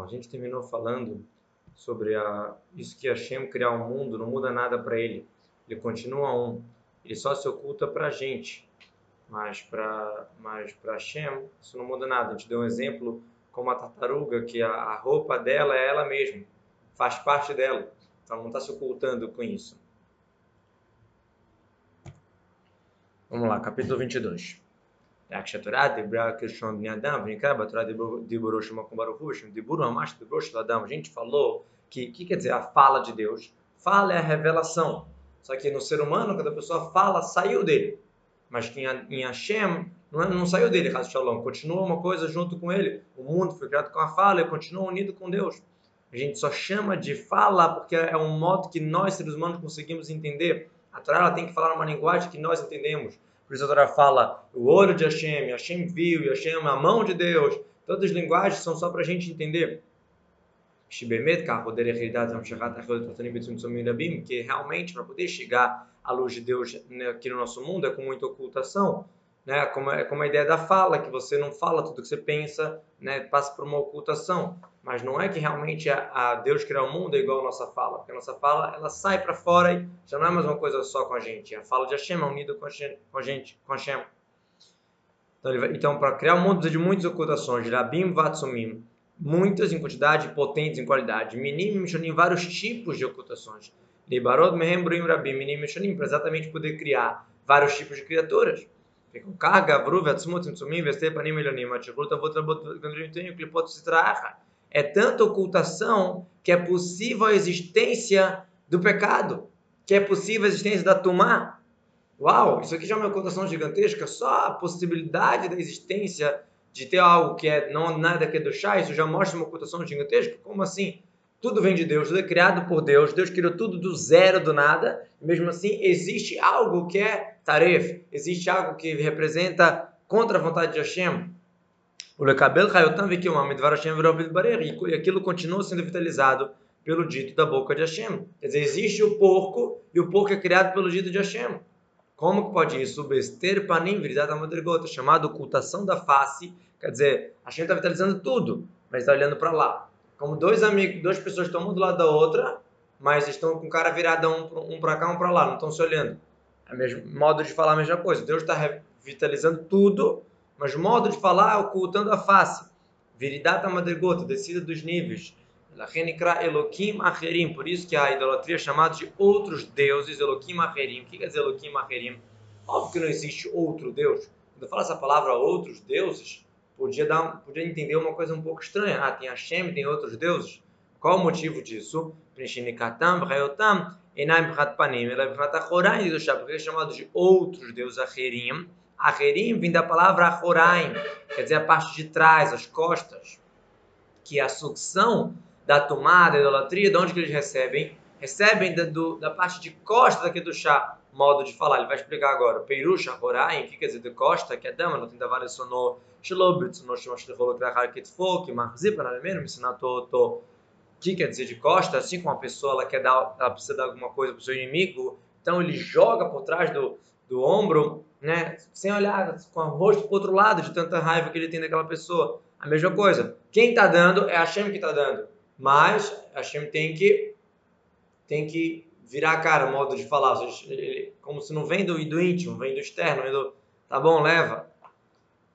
a gente terminou falando sobre a, isso que Hashem criar o um mundo não muda nada para ele. Ele continua um. Ele só se oculta para a gente. Mas para mas Hashem isso não muda nada. A gente deu um exemplo como a tartaruga, que a, a roupa dela é ela mesma. Faz parte dela. Então não está se ocultando com isso. Vamos lá, capítulo 22. כשהתורה דיברה כלשון בני אדם, ונקרא בתורה דיבורו של מקום ברוך הוא, דיבורו ממש דיבורו של אדם. A gente falou que o que quer dizer a fala de Deus? Fala é a revelação. Só que no ser humano, quando a pessoa fala, saiu dele. Mas que em Hashem, não, é, não saiu dele, Hazu Shalom. Continua uma coisa junto com ele. O mundo foi criado com a fala e continua unido com Deus. A gente só chama de fala porque é um modo que nós, seres humanos, conseguimos entender. A Torá ela tem que falar uma linguagem que nós entendemos. Por isso a Torá fala o olho de Hashem, Hashem viu, Hashem a mão de Deus. Todas as linguagens são só para a gente entender. Que realmente para poder chegar à luz de Deus né, aqui no nosso mundo é com muita ocultação né? Como é como a ideia da fala, que você não fala tudo que você pensa, né? Passa por uma ocultação. Mas não é que realmente a, a Deus criar o mundo é igual a nossa fala, porque a nossa fala ela sai para fora e já não é mais uma coisa só com a gente. A fala de Hashem é unida com a gente, com Hashem. Então, então para criar o mundo precisa de muitas ocultações, Rabim Vatsumim, muitas em quantidade, potentes em qualidade, Minim Mishonim, vários tipos de ocultações. Libarod Mehem Bruim Rabim, Minim Mishonim, para exatamente poder criar vários tipos de criaturas. É tanta ocultação que é possível a existência do pecado, que é possível a existência da tumá. Uau, isso aqui já é uma ocultação gigantesca, só a possibilidade da existência de ter algo que é não nada que é do chá, isso já mostra uma ocultação gigantesca? Como assim? Tudo vem de Deus, tudo é criado por Deus, Deus criou tudo do zero, do nada, mesmo assim existe algo que é taref, existe algo que representa contra a vontade de Hashem. O Lekabel Hayotam Midvar Hashem e aquilo continua sendo vitalizado pelo dito da boca de Hashem. Quer dizer, existe o porco e o porco é criado pelo dito de Hashem. Como que pode isso? Bester panim viridata madrigota, chamado ocultação da face. Quer dizer, Hashem está vitalizando tudo, mas está olhando para lá. Como dois amigos, duas pessoas estão uma do lado da outra, mas estão com cara virada um, um para cá, um para lá, não estão se olhando. É o mesmo modo de falar a mesma coisa. Deus está revitalizando tudo, mas modo de falar é ocultando a face. Viridata madrigota, descida dos níveis. Elohim Acherim, por isso que a idolatria é chamada de outros deuses, Elohim Acherim. O que quer dizer Elohim Acherim? Óbvio que não existe outro Deus. Quando eu falo essa palavra outros deuses, podia, dar, podia entender uma coisa um pouco estranha. Ah, tem Hashem, tem outros deuses. Qual o motivo disso? Porque é chamado de outros deuses Acherim. Acherim vem da palavra Achoraim, quer dizer a parte de trás, as costas. Que é a sucção da tomada, da idolatria, de onde que eles recebem? Recebem da, do, da parte de costa daqui do chá modo de falar. Ele vai explicar agora. Peirusha, Horaim, que quer dizer de costa, que é dama, não tem da vale sono, Shilobrit, no Shimosh de Rolo Krahar Kitfo, que Marzipa, na mesmo, me ensinar to, que quer dizer de costa, assim como uma pessoa ela quer dar, ela precisa dar alguma coisa para o seu inimigo, então ele joga por trás do, do ombro, né? Sem olhar com o rosto pro outro lado de tanta raiva que ele tem daquela pessoa. A mesma coisa. Quem está dando é a Shem que está dando. Mas a Shem tem que tem que virar a cara, o modo de falar, como se não vem do, do íntimo, vem do externo, vem do tá bom, leva.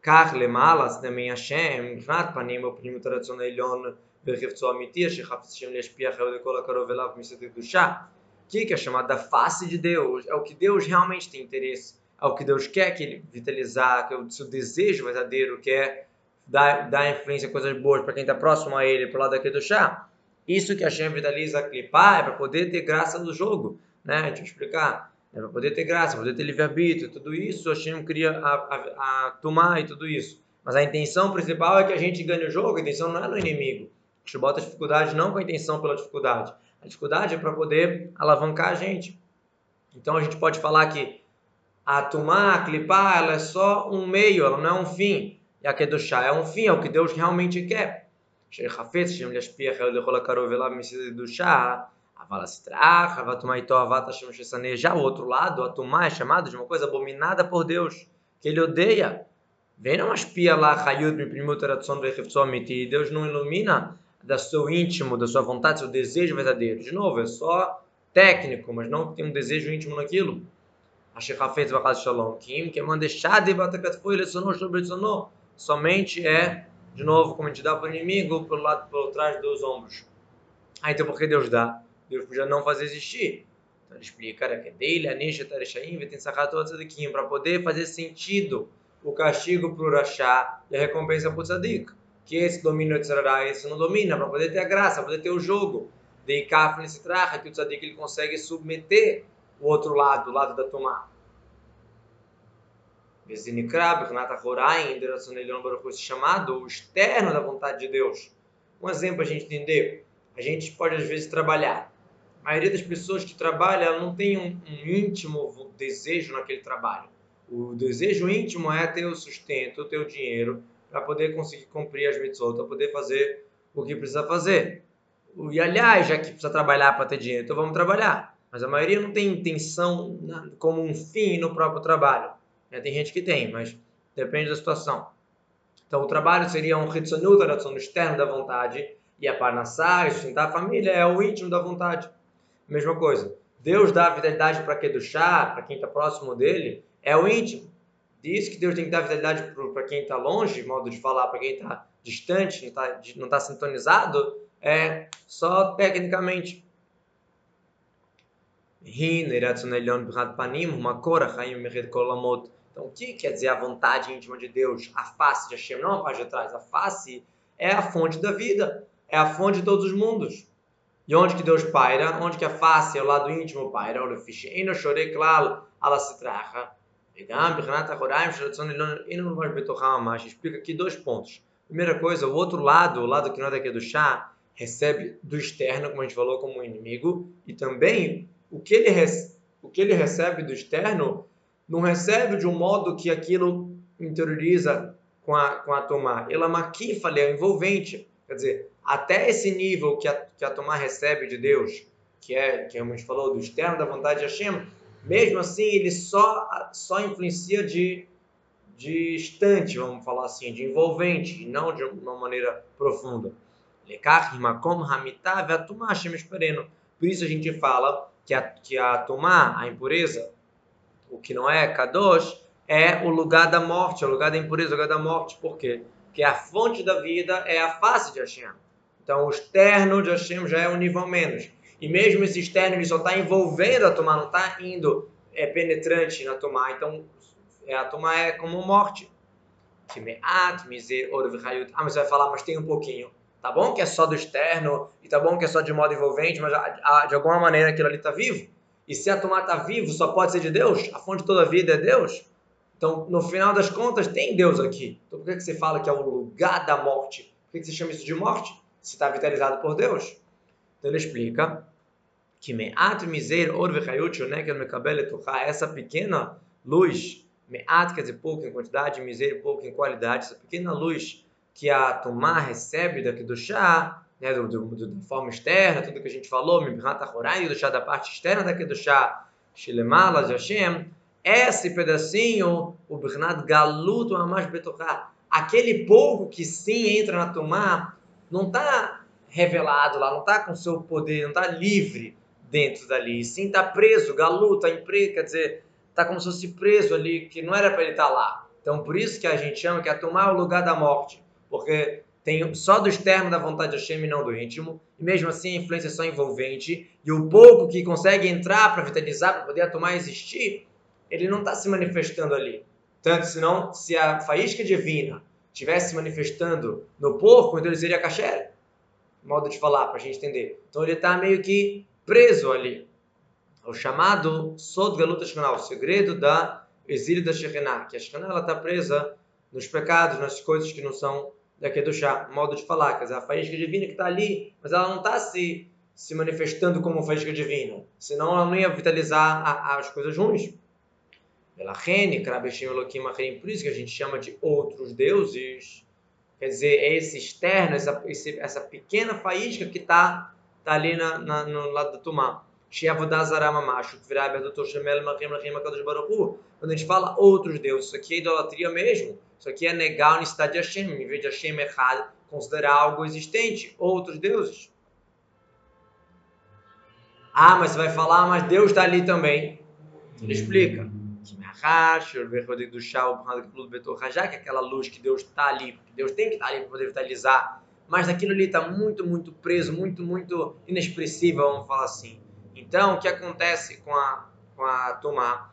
carle malas também a Shem Rat panim o primo tradicional Elion, verhefzo amitir, Shem lespia leshpiach de kol akarov elav misetik dushah que, que é chamada face de Deus, é o que Deus realmente tem interesse é o que Deus quer que ele vitalizar, que é o seu desejo verdadeiro, que é dar, dar influência, coisas boas para quem está próximo a ele, para o lado do chá. Isso que a Shem vitaliza a clipar é para poder ter graça no jogo, né? Deixa eu explicar. É para poder ter graça, poder ter livre-arbítrio, tudo isso a Shem cria a, a, a tomar e tudo isso. Mas a intenção principal é que a gente ganhe o jogo, a intenção não é no inimigo. A gente bota a dificuldade não com a intenção pela dificuldade. A dificuldade é para poder alavancar a gente. Então a gente pode falar que a tomar, a clipar, ela é só um meio, ela não é um fim. E a Kedushá é um fim, é o que Deus realmente quer. Já o outro lado, a Tumá é chamado de uma coisa abominada por Deus, que ele odeia. Vem uma espia lá, e Deus não ilumina do seu íntimo, da sua vontade, seu desejo verdadeiro. De novo, é só técnico, mas não tem um desejo íntimo naquilo. Ashechafetz Bachaz Shalom Kim, que é mandar de Batakat lecionou sobre lecionou. Somente é, de novo, como a gente dá para o inimigo, pelo lado, por trás dos ombros. Ah, então por que Deus dá? Deus podia não fazer existir. Então ele explica que dele, Anisha Tarishaim, tem Tzadikim, para poder fazer sentido o castigo para o Rashá e a recompensa para o Tzadik. Que esse domina o Tzarará, esse não domina, para poder ter a graça, para poder ter o jogo. De Kaf nesse traje, que o Tzadik ele consegue submeter o outro lado, o lado da tomada. chamado o externo da vontade de Deus. Um exemplo a gente entender. A gente pode às vezes trabalhar a maioria das pessoas que trabalham ela não tem um, um, íntimo desejo naquele trabalho. O desejo íntimo é ter o sustento, ter o dinheiro para poder conseguir cumprir as mitzvot, para poder fazer o que precisa fazer. E aliás, já que precisa trabalhar para ter dinheiro, então vamos trabalhar. Mas a maioria não tem intenção como um fim no próprio trabalho. Tem gente que tem, mas depende da situação. Então o trabalho seria um hitzonut, a externo da vontade, e a parnassá, sustentar a família, é o íntimo da vontade. Mesma coisa. Deus dá vitalidade para quem é do chá, para quem está próximo dele, é o íntimo. Diz que Deus tem que dar vitalidade para quem está longe, modo de falar, para quem está distante, não está tá sintonizado, é só tecnicamente. É então, o que quer dizer a vontade íntima de Deus? A face de Hashem, não a parte de trás. A face é a fonte da vida, é a fonte de todos os mundos. E onde que Deus paira, onde que a face é o lado íntimo paira, olha, ficheino chore claro, ela se traja. Explica aqui dois pontos. Primeira coisa, o outro lado, o lado que não é daqui do chá, recebe do externo, como a gente falou, como um inimigo, e também o que ele, o que ele recebe do externo, não recebe de um modo que aquilo interioriza com a, com a tomar. Ela maquifale, é envolvente. Quer dizer, até esse nível que a, que a Tomá recebe de Deus, que é, que a gente falou, do externo da vontade de Hashem, mesmo assim ele só, só influencia de, de distante, vamos falar assim, de envolvente, e não de uma maneira profunda. Por isso a gente fala que a, que a Tomá, a impureza, o que não é Kadosh, é o lugar da morte, é o lugar da impureza, o lugar da morte. Por quê? Porque a fonte da vida é a face de Hashem. Então, o externo de Hashem já é um nível menos. E mesmo esse externo, ele só está envolvendo a Tomá, não está indo é, penetrante na Tomá. Então, é, a Tomá é como morte. Ah, mas você vai falar, mas tem um pouquinho. Tá bom que é só do externo, e tá bom que é só de modo envolvente, mas de alguma maneira aquilo ali está vivo. E se a Tomá está vivo, só pode ser de Deus? A fonte de toda a vida é Deus? Então, no final das contas, tem Deus aqui. Então, por que você fala que é o lugar da morte? Por que você chama isso de morte? se está vitalizado por Deus. Então ele explica que me'at miser essa pequena luz, me'at quer dizer pouco em quantidade, miser pouco em qualidade, essa pequena luz que a Tumá recebe daqui do chá, né, do, do, do, da forma externa, tudo que a gente falou, Mibrat HaChorai, do chá da parte externa daqui do chá, Shilemala Hashem, esse pedacinho, o Bernard Galuto Amash Betochá, aquele pouco que sim entra na Tumá, não está revelado lá, não está com seu poder, não está livre dentro dali. Sim, está preso, Galu está em preso, quer dizer, está como se fosse preso ali, que não era para ele estar tá lá. Então, por isso que a gente chama que é tomar o lugar da morte, porque tem só do externo da vontade de Hashem e não do íntimo, e mesmo assim a influência é só envolvente, e o pouco que consegue entrar para vitalizar, para poder tomar e existir, ele não está se manifestando ali. Tanto senão, se a faísca divina estivesse manifestando no porco, então ele seria kasher. Modo de falar, para a gente entender. Então ele está meio que preso ali. O chamado Sod Galuta Shekhanah, o segredo da exílio da Shekhanah, que a Shekhanah está presa nos pecados, nas coisas que não são daqui do chá. Modo de falar, quer dizer, a faísca divina que está ali, mas ela não está se, se manifestando como faísca divina. Senão ela não ia vitalizar a, as coisas ruins. Por isso que a gente chama de outros deuses. Quer dizer, é esse externo, essa, esse, essa pequena faísca que está tá ali na, na, no lado do Tumá. Quando a gente fala outros deuses, isso aqui é idolatria mesmo. Isso aqui é negar a unicidade de Hashem. Em vez de Hashem errado, considerar algo existente, outros deuses. Ah, mas você vai falar, mas Deus está ali também. Ele explica. Que aquela luz que Deus está ali, que Deus tem que estar tá ali para poder vitalizar, mas aquilo ali está muito, muito preso, muito, muito inexpressível, vamos falar assim. Então, o que acontece com a, com a Tumá?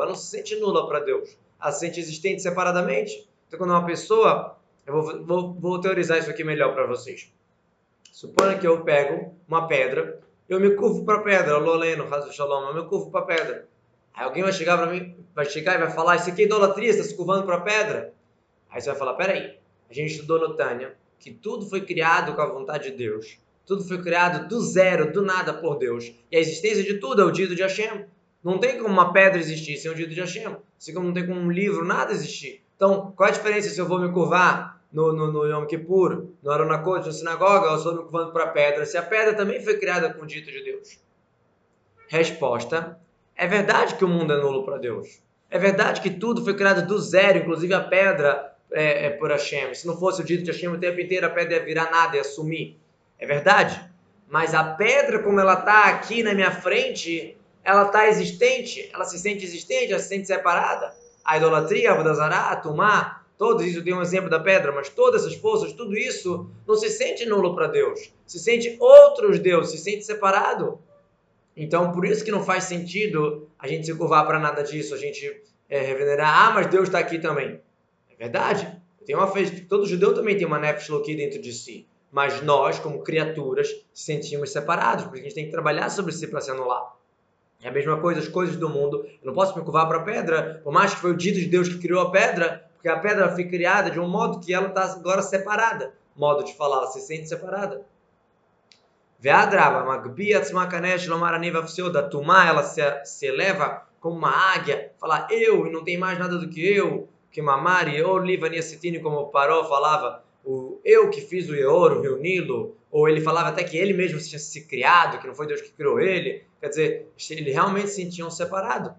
Ela não se sente nula para Deus. Ela se sente existente separadamente. Então, quando uma pessoa. Eu vou, vou, vou teorizar isso aqui melhor para vocês. Suponha que eu pego uma pedra, eu me curvo para a pedra, Loleno, Razo Shalom, eu me curvo para a pedra. Aí alguém vai chegar para mim, vai chegar e vai falar: Isso aqui é idolatria, está se curvando para a pedra. Aí você vai falar: Peraí, a gente estudou no Tânia que tudo foi criado com a vontade de Deus. Tudo foi criado do zero, do nada por Deus. E a existência de tudo é o dito de Hashem. Não tem como uma pedra existir sem o dito de Hashem. Assim como não tem como um livro, nada existir. Então, qual a diferença se eu vou me curvar no, no, no Yom Kippur, no Aronakot, na sinagoga, ou só me curvando para a pedra? Se a pedra também foi criada com o dito de Deus? Resposta: é verdade que o mundo é nulo para Deus. É verdade que tudo foi criado do zero, inclusive a pedra é, é por Hashem. Se não fosse o dito de Hashem o tempo inteiro, a pedra ia virar nada, ia sumir. É verdade? Mas a pedra, como ela está aqui na minha frente, ela está existente, ela se sente existente, ela se sente separada. A idolatria, a Vodazará, a Tumá, todos isso tem um exemplo da pedra, mas todas essas forças, tudo isso não se sente nulo para Deus. Se sente outros deuses, se sente separado. Então, por isso que não faz sentido a gente se curvar para nada disso, a gente é, revenerar, ah, mas Deus está aqui também. É verdade. Tem uma fez, todo judeu também tem uma Nefesh Loki dentro de si. Mas nós, como criaturas, sentimos separados, porque a gente tem que trabalhar sobre si para se anular. É a mesma coisa, as coisas do mundo. Eu não posso me curvar para a pedra, por mais que foi o dito de Deus que criou a pedra, porque a pedra foi criada de um modo que ela está agora separada. Modo de falar, ela se sente separada. Veadrava, Magbia Tzmakanesh Lomaraniva da Tumá, ela se, se eleva como uma águia, fala eu e não tem mais nada do que eu, que Mamari, ou Livania Citini, como Paró falava, o eu que fiz o Eor, o Rio Nilo, ou ele falava até que ele mesmo tinha se criado, que não foi Deus que criou ele. Quer dizer, ele realmente se sentiam separados.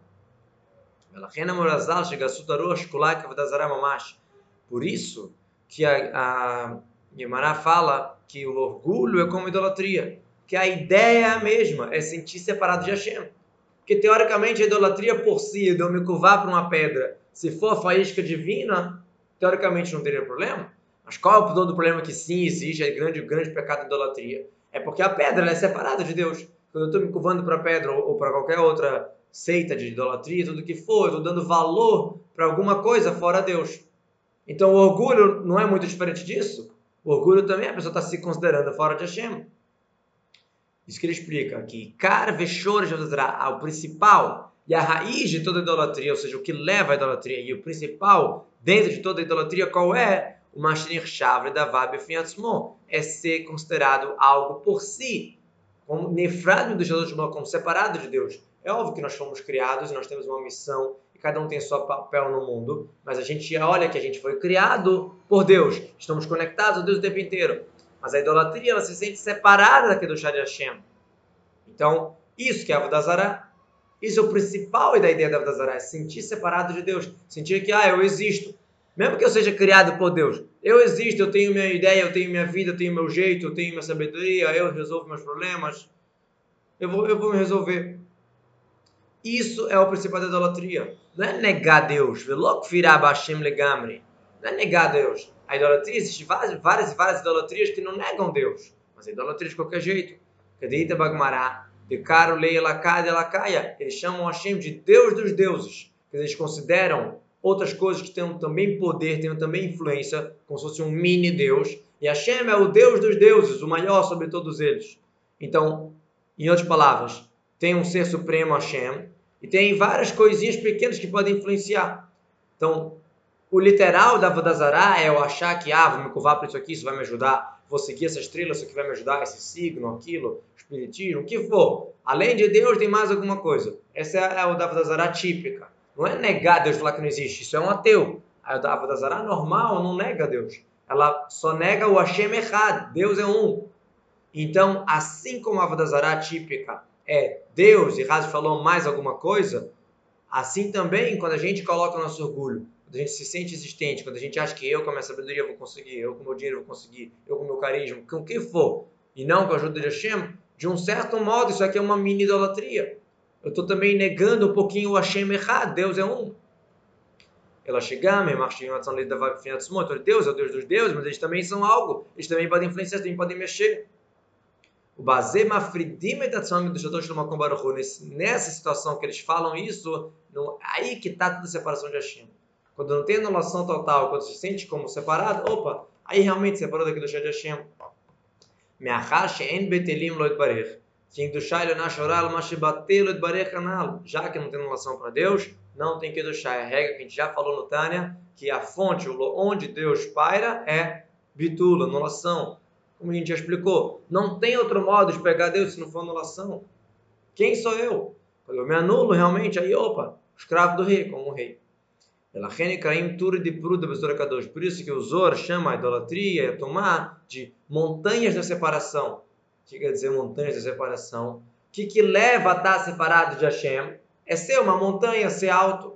Por isso que a, a Guimarães fala que o orgulho é como idolatria, que a ideia é a mesma, é sentir separado de Hashem. Porque teoricamente a idolatria por si, de eu me curvar para uma pedra, se for faísca divina, teoricamente não teria problema. Mas qual é o todo problema que sim existe, é grande, grande pecado de idolatria? É porque a pedra é separada de Deus. Quando eu estou me curvando para a pedra ou, para qualquer outra seita de idolatria, tudo que for, eu estou dando valor para alguma coisa fora Deus. Então o orgulho não é muito diferente disso. O orgulho também, a pessoa está se considerando fora de Hashem. Isso que ele explica aqui. Kar veshor o principal e a raiz de toda idolatria, ou seja, o que leva à idolatria e o principal dentro de toda idolatria, qual é? É ser considerado algo por si, como Nefrad do como separado de Deus. É óbvio que nós fomos criados nós temos uma missão e cada um tem seu papel no mundo, mas a gente olha que a gente foi criado por Deus, estamos conectados a Deus o tempo inteiro. Mas a idolatria ela se sente separada da Kedushá de Hashem. Então, isso que é a Avodazara, isso é o principal da ideia da Avodazara, é sentir separado de Deus, sentir que, ah, eu existo, mesmo que eu seja criado por Deus, eu existo, eu tenho minha ideia, eu tenho minha vida, eu tenho meu jeito, eu tenho minha sabedoria, eu resolvo meus problemas. Eu vou, eu vou me resolver. Isso é o principal da idolatria. Não é negar Deus. Não é negar Deus. A idolatria, existe várias, várias, várias idolatrias que não negam Deus. Mas a idolatria de qualquer jeito. Cadita Bagmará, de Caro Leia Lacada Lacaia. Eles chamam Hashem de Deus dos deuses. Eles consideram outras coisas que tenham também poder, tenham também influência, como se fosse um mini Deus. E Hashem é o Deus dos deuses, o maior sobre todos eles. Então, em outras palavras, tem um ser supremo Hashem e tem várias coisinhas pequenas que podem influenciar. Então, o literal da Vodazará é eu achar que, ah, vou me curvar para isso aqui, isso vai me ajudar, vou seguir essa estrela, isso aqui vai me ajudar, esse signo, aquilo, espiritismo, o que for. Além de Deus, tem mais alguma coisa. Essa é a Vodazará típica. Não é negar Deus falar que não existe, isso é um ateu. A Avodazara normal não nega Deus. Ela só nega o Hashem errado. Deus é um. Então, assim como a Avodazara típica é Deus, e Razi falou mais alguma coisa, assim também, quando a gente coloca o nosso orgulho quando a gente se sente existente, quando a gente acha que eu com a minha sabedoria vou conseguir, eu com o meu dinheiro vou conseguir, eu com o meu carisma, com o que for, e não com a ajuda de Hashem, de um certo modo isso aqui é uma mini idolatria eu estou também negando um pouquinho o Hashem errado. Deus é um. Ela chegava, ah, então Deus é o Deus dos deuses, mas eles também são algo. Eles também podem influenciar, eles também podem mexer. O Bazê Mafridim nessa situação que eles falam isso, aí que está toda a separação de Hashem. Quando não tem anulação total, quando se sente como separado, opa, aí realmente separou daquilo é do Hashem. Me'achar en betelim loit itbarer que Kedushá ele nashoral, mashibatelo. Já que não tem anulação para Deus, não tem que Kedushá. É a regra que a gente já falou no Tânia, que a fonte onde Deus paira é bitula, anulação. Como a gente já explicou, não tem outro modo de pegar Deus se não for anulação. Quem sou eu? Eu me anulo realmente, aí opa, escravo do rei, como rei. Por isso que o Zor chama a idolatria e a tomar de montanhas da separação. O que quer dizer montanhas da separação? O que, que leva a estar separado de Hashem? É ser uma montanha, ser alto.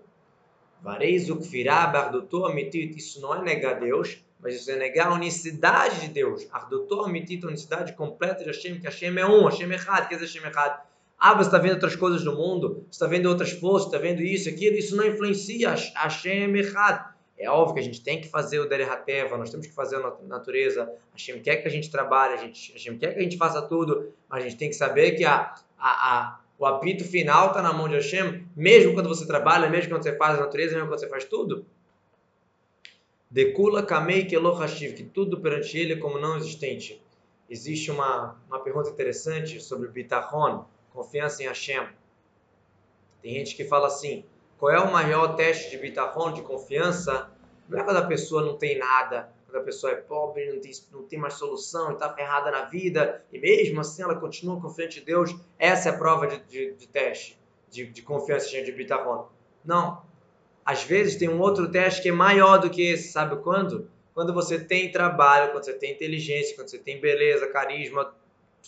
Isso não é negar Deus, mas isso é negar a unicidade de Deus. a unicidade completa de Hashem, que Hashem é um, Hashem é errado, quer dizer Hashem é errado. Ah, você está vendo outras coisas no mundo, você está vendo outras forças, está vendo isso, aquilo, isso não influencia Hashem errado. É óbvio que a gente tem que fazer o Derihateva, nós temos que fazer a natureza. Hashem quer que a gente trabalhe, a gente, Hashem quer que a gente faça tudo, mas a gente tem que saber que a, a, a, o apito final está na mão de Hashem, mesmo quando você trabalha, mesmo quando você faz a natureza, mesmo quando você faz tudo. Dekula kamei kelo hashiv, que tudo perante ele é como não existente. Existe uma, uma pergunta interessante sobre bitachon, confiança em Hashem. Tem gente que fala assim, qual é o maior teste de bitachon, de confiança? Não é quando a pessoa não tem nada, quando a pessoa é pobre, não tem, não tem mais solução, está ferrada na vida, e mesmo assim ela continua confiante em Deus. Essa é a prova de, de, de teste, de, de confiança de bitachon. Não. Às vezes tem um outro teste que é maior do que esse, sabe quando? Quando você tem trabalho, quando você tem inteligência, quando você tem beleza, carisma,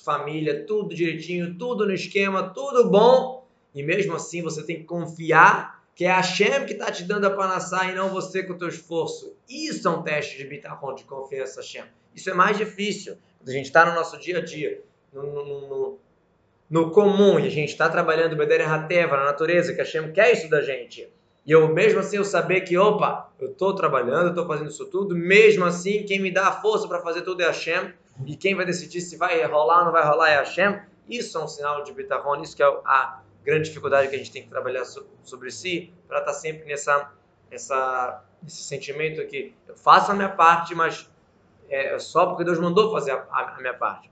família, tudo direitinho, tudo no esquema, tudo bom. E mesmo assim você tem que confiar que é a Hashem que está te dando a panassá e não você com o teu esforço. Isso é um teste de bitachon, de confiança Hashem. Isso é mais difícil. Quando a gente está no nosso dia a dia, no, no, no, no comum, e a gente está trabalhando Bedere Hateva, na natureza, que a Hashem quer isso da gente. E eu mesmo assim eu saber que, opa, eu estou trabalhando, estou fazendo isso tudo, mesmo assim quem me dá a força para fazer tudo é Hashem, e quem vai decidir se vai rolar ou não vai rolar é Hashem. Isso é um sinal de bitachon, isso que é a grande dificuldade que a gente tem que trabalhar sobre si, para estar tá sempre nessa, nessa, nesse sentimento que eu faço a minha parte, mas é só porque Deus mandou fazer a, a, a minha parte.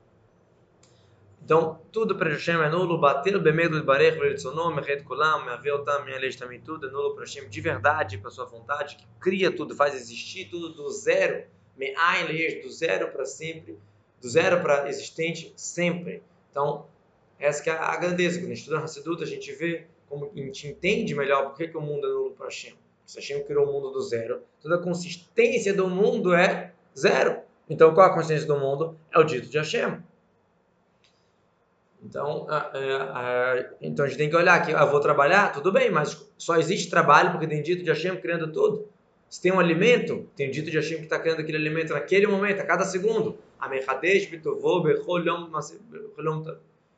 Então, tudo para Hashem é nulo, bater o bemedo de barech, nome, red kulam, minha minha lei também tudo, é nulo para Hashem de verdade, para sua vontade, que cria tudo, faz existir tudo do zero, me'ain do zero para sempre, do zero para existente sempre. Então, essa que é a grandeza. Quando a gente estuda Hassidut, a gente vê como a gente entende melhor por que, que o mundo é nulo para Hashem. Se Hashem criou o mundo do zero, toda a consistência do mundo é zero. Então, qual a consistência do mundo? É o dito de Hashem. Então, então a gente tem que olhar aqui, eu vou trabalhar, tudo bem, mas só existe trabalho porque tem dito de Hashem criando tudo. Se tem um alimento, tem dito de Hashem que está criando aquele alimento naquele momento, a cada segundo.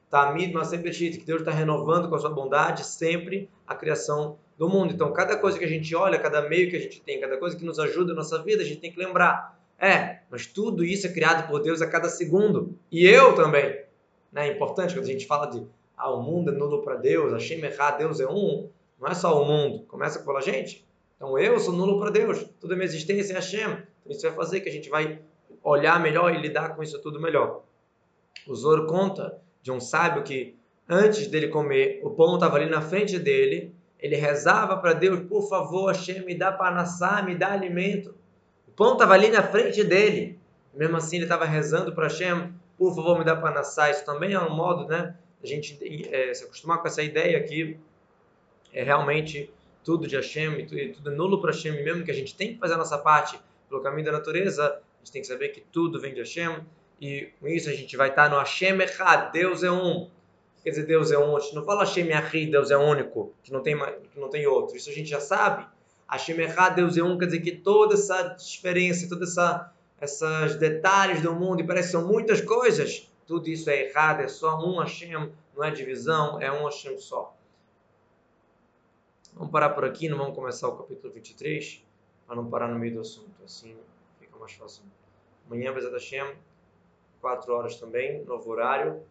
Que Deus está renovando com a sua bondade sempre a criação do mundo. Então, cada coisa que a gente olha, cada meio que a gente tem, cada coisa que nos ajuda na nossa vida, a gente tem que lembrar. É, mas tudo isso é criado por Deus a cada segundo. E eu também. Né? É importante quando a gente fala de ah, o mundo é nulo para Deus, Hashem errado, Deus é um. Não é só o mundo. Começa pela gente. Então eu sou nulo para Deus, toda a minha existência é Hashem. Então isso vai fazer que a gente vai olhar melhor e lidar com isso tudo melhor. O Zoro conta de um sábio que antes dele comer, o pão estava ali na frente dele, ele rezava para Deus, por favor, Hashem, me dá panassá, me dá alimento. O pão estava ali na frente dele. Mesmo assim, ele estava rezando para Hashem, por favor, me dá panassá. Isso também é um modo, né, a gente é, se acostumar com essa ideia que é realmente tudo de Hashem, tudo, tudo é nulo para Hashem, mesmo que a gente tem que fazer a nossa parte pelo caminho da natureza, a gente tem que saber que tudo vem de Hashem, e com isso a gente vai estar no Hashem Echad, Deus é um. Quer dizer, Deus é um, a gente não fala Hashem Yahid, Deus é único, que não, tem, que não tem outro, isso a gente já sabe. Hashem Echad, Deus é um, quer dizer que toda essa diferença, toda essa esses detalhes do mundo, e parece que são muitas coisas, tudo isso é errado, é só um Hashem, não é divisão, é um Hashem só. Vamos parar por aqui, não vamos começar o capítulo 23, para não parar no meio do assunto, assim fica mais fácil. Amanhã, Bezat Hashem, 4 horas também, novo horário.